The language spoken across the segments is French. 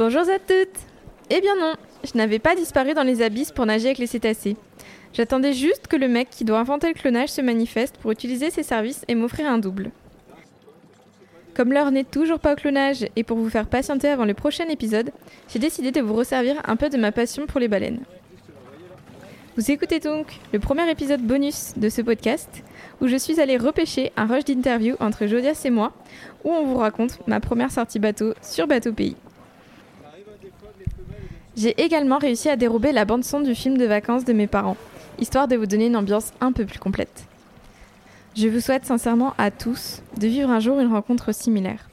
Bonjour à toutes Eh bien non, je n'avais pas disparu dans les abysses pour nager avec les cétacés. J'attendais juste que le mec qui doit inventer le clonage se manifeste pour utiliser ses services et m'offrir un double. Comme l'heure n'est toujours pas au clonage et pour vous faire patienter avant le prochain épisode, j'ai décidé de vous resservir un peu de ma passion pour les baleines. Vous écoutez donc le premier épisode bonus de ce podcast où je suis allée repêcher un rush d'interview entre Jodias et moi où on vous raconte ma première sortie bateau sur Bateau Pays. J'ai également réussi à dérober la bande-son du film de vacances de mes parents, histoire de vous donner une ambiance un peu plus complète. Je vous souhaite sincèrement à tous de vivre un jour une rencontre similaire.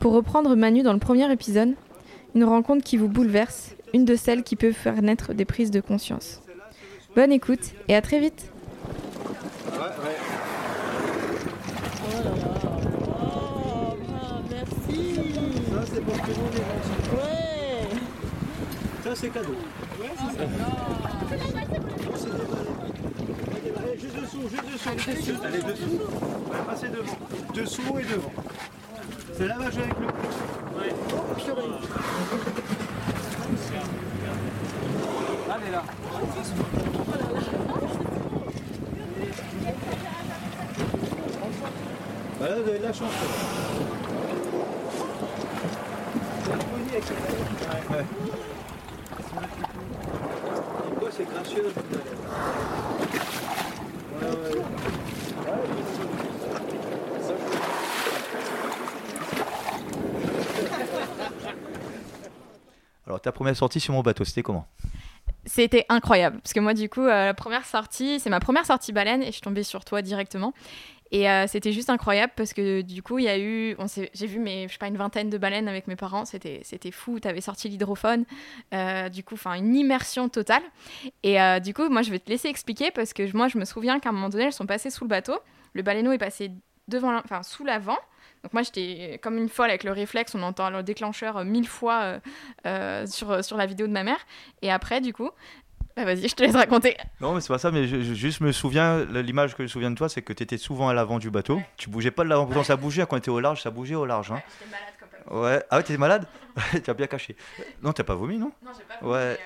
Pour reprendre Manu dans le premier épisode, une rencontre qui vous bouleverse, une de celles qui peut faire naître des prises de conscience. Bonne écoute et à très vite Ça, c'est cadeau. Ouais, c'est ça. Allez, juste dessous, juste dessous. Allez, dessous. Ouais, passez devant. Dessous et devant. C'est là va jouer avec le Ouais. Oh, purée. Allez là. Voilà, vous avez de la chance. Ouais. ouais. Alors, ta première sortie sur mon bateau, c'était comment? C'était incroyable, parce que moi, du coup, euh, la première sortie, c'est ma première sortie baleine, et je suis tombée sur toi directement. Et euh, c'était juste incroyable parce que du coup, il y a eu, j'ai vu mes, je sais pas, une vingtaine de baleines avec mes parents. C'était, c'était fou. Tu avais sorti l'hydrophone. Euh, du coup, enfin, une immersion totale. Et euh, du coup, moi, je vais te laisser expliquer parce que moi, je me souviens qu'à un moment donné, elles sont passées sous le bateau. Le baleineau est passé devant, enfin, sous l'avant. Donc moi, j'étais comme une folle avec le réflexe. On entend le déclencheur mille fois sur, sur la vidéo de ma mère. Et après, du coup, bah, vas-y, je te laisse raconter. Non, mais c'est pas ça, mais je, juste me souviens, l'image que je me souviens de toi, c'est que tu étais souvent à l'avant du bateau. Tu bougeais pas de l'avant, pourtant ça bougeait quand on était au large, ça bougeait au large. Hein. Ouais, j'étais malade Ouais, ah ouais, t'étais malade? Tu as bien caché. Non, t'as pas vomi, non? Non, j'ai pas vomi. Ouais.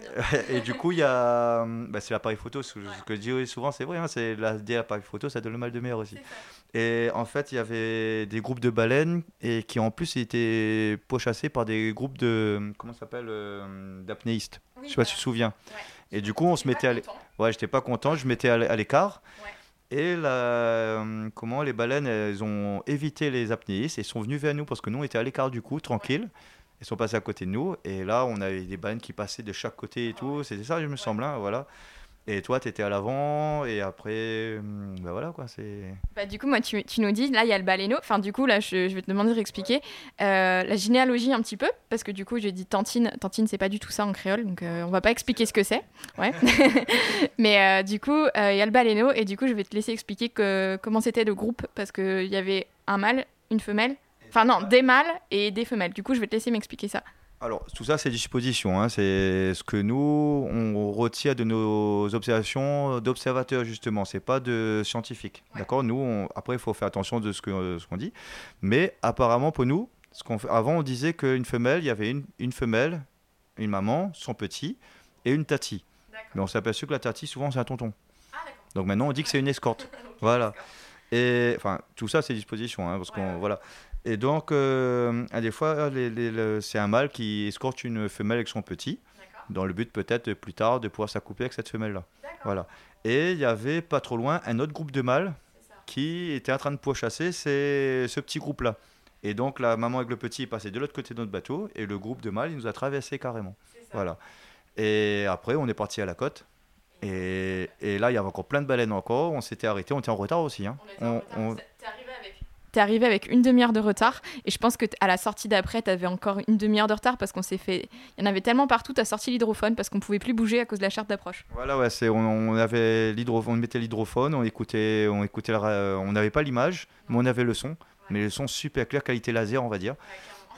et du coup, il y a. Bah, c'est l'appareil photo. Ce que je dis souvent, c'est vrai. Hein, c'est l'appareil photo, ça donne le mal de mer aussi. Et en fait, il y avait des groupes de baleines et qui en plus étaient pochassés par des groupes de. Comment ça s'appelle euh, D'apnéistes. je sais pas si tu te souviens. Et du coup, on se mettait à l'écart. Ouais, j'étais pas content. Je mettais à l'écart. Et la, comment les baleines, elles ont évité les apnéistes et sont venues vers nous parce que nous, on était à l'écart du coup, tranquille. Ils sont passés à côté de nous. Et là, on avait des baleines qui passaient de chaque côté et tout. C'était ça, je me semble. Hein, voilà. Et toi, tu étais à l'avant, et après, ben voilà quoi, c'est... Bah, du coup, moi, tu, tu nous dis, là, il y a le baleineau. Enfin, du coup, là, je, je vais te demander de réexpliquer euh, la généalogie un petit peu, parce que du coup, j'ai dit tantine. Tantine, c'est pas du tout ça en créole, donc euh, on va pas expliquer ce que c'est. Ouais. Mais euh, du coup, il y a le baleineau, et du coup, je vais te laisser expliquer que, comment c'était le groupe, parce qu'il y avait un mâle, une femelle. Enfin, non, des mâles et des femelles. Du coup, je vais te laisser m'expliquer ça. Alors, tout ça, c'est des suppositions. Hein. C'est ce que nous, on retient de nos observations d'observateurs, justement. C'est pas de scientifiques. D'accord? Nous, après, il faut faire attention de ce qu'on ce qu'on dit. Mais apparemment, pour nous, ce qu'on avant, on disait qu'une femelle, il y avait une, une, femelle, une maman, son petit, et une tati. Mais on s'est aperçu que la tati, souvent, c'est un tonton. Ah, Donc maintenant, on dit que c'est une escorte. voilà. Et enfin, tout ça, c'est disposition. Hein, parce qu'on, voilà. Et donc, euh, à des fois, c'est un mâle qui escorte une femelle avec son petit, dans le but peut-être plus tard de pouvoir s'accoupler avec cette femelle-là. Voilà. Et il y avait pas trop loin un autre groupe de mâles qui était en train de pourchasser ce petit groupe-là. Et donc la maman avec le petit est passée de l'autre côté de notre bateau et le groupe de mâles il nous a traversé carrément. Voilà. Et après on est parti à la côte. Et, et, là il y avait encore plein de baleines encore. On s'était arrêté, on était en retard aussi. Hein. On, on, t'es arrivé avec une demi-heure de retard. Et je pense que à la sortie d'après t'avais encore une demi-heure de retard parce qu'on s'est fait il y en avait tellement partout t'as sorti l'hydrophone parce qu'on pouvait plus bouger à cause de la charte d'approche. Voilà c'est on, avait l'hydrophone on mettait l'hydrophone on écoutait on écoutait on n'avait pas l'image mais on avait le son. Mais le son super clair qualité laser on va dire.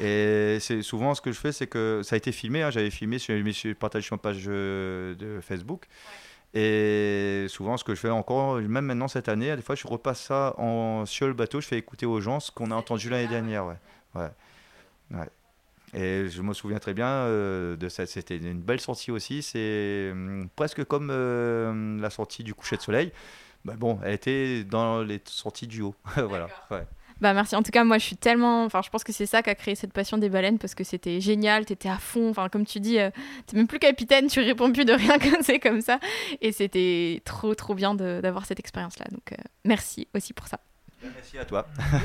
Et c'est souvent ce que je fais c'est que ça a été filmé hein, j'avais filmé sur, partagé sur ma page euh, de Facebook et souvent, ce que je fais encore, même maintenant cette année, des fois, je repasse ça en, sur le bateau, je fais écouter aux gens ce qu'on a entendu l'année dernière. Ouais. Ouais. Et je me souviens très bien euh, de ça. C'était une belle sortie aussi. C'est hum, presque comme euh, la sortie du coucher de soleil. Bah bon, elle était dans les sorties du haut. voilà. Ouais. Bah merci. En tout cas, moi, je suis tellement. Enfin, je pense que c'est ça qui a créé cette passion des baleines parce que c'était génial. T'étais à fond. Enfin, comme tu dis, euh, t'es même plus capitaine. Tu réponds plus de rien quand c'est comme ça. Et c'était trop, trop bien d'avoir cette expérience-là. Donc, euh, merci aussi pour ça. Merci à toi.